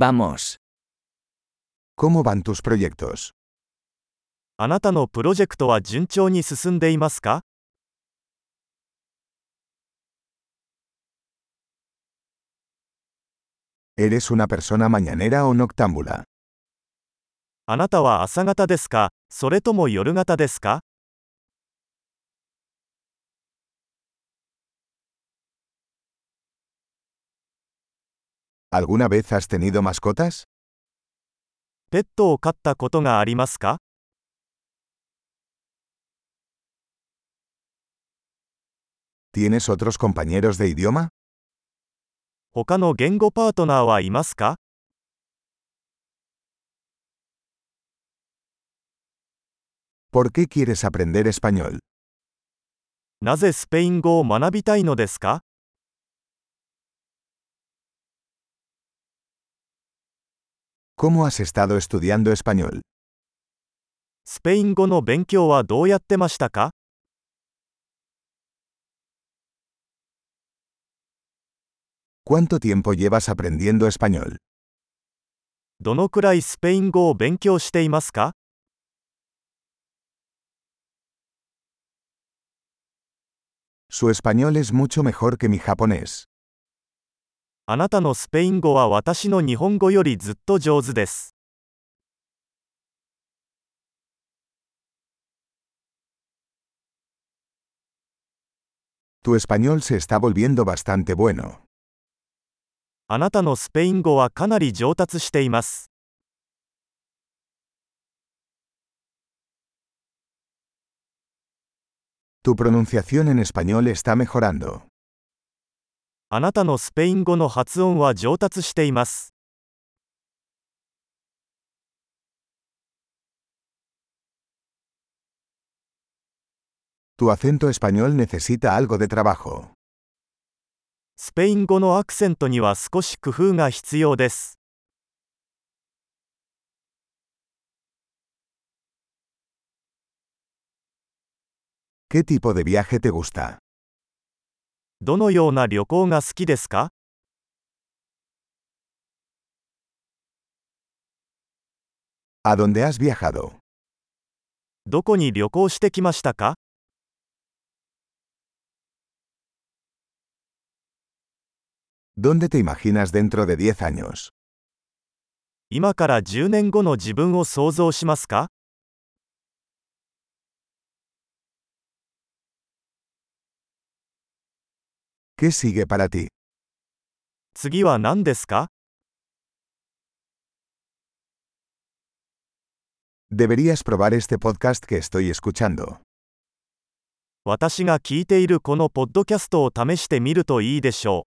Vamos. ¿Cómo van tus proyectos? あなたのプロジェクトは順調に進んでいますか ¿Eres una persona mañanera o noctámbula? あなたは朝方ですかそれとも夜型ですか ¿Alguna vez has tenido mascotas? ペットを飼ったことがありますか ¿Tienes otros compañeros de idioma? 他の言語パートナーはいますか ¿Por qué quieres aprender español? なぜスペイン語を学びたいのですか ¿Cómo has estado estudiando español? スペイン語の勉強はどうやってましたか ¿Cuánto tiempo llevas aprendiendo español? どのくらいスペイン語を勉強していますか Su español es mucho mejor que mi japonés. あなたのスペイン語は私の日本語よりずっと上手です。Tu español se está volviendo bastante bueno. あなたのスペイン語はかなり上達しています。Tu pronunciación en español está mejorando. あなたのスペイン語の発音は上達しています。Tu acento español necesita algo de trabajo. スペイン語のアクセントには少し工夫が必要です。¿Qué tipo de viaje te gusta? どのような旅行が好きですか ¿A dónde has viajado? どこに旅行してきましたか ¿Dónde te imaginas dentro de 10 años? 今から10年後の自分を想像しますか ¿Qué sigue para ti? 次は何ですか Deberías probar este podcast que estoy escuchando. 私が聞いているこのポッドキャストを試してみるといいでしょう。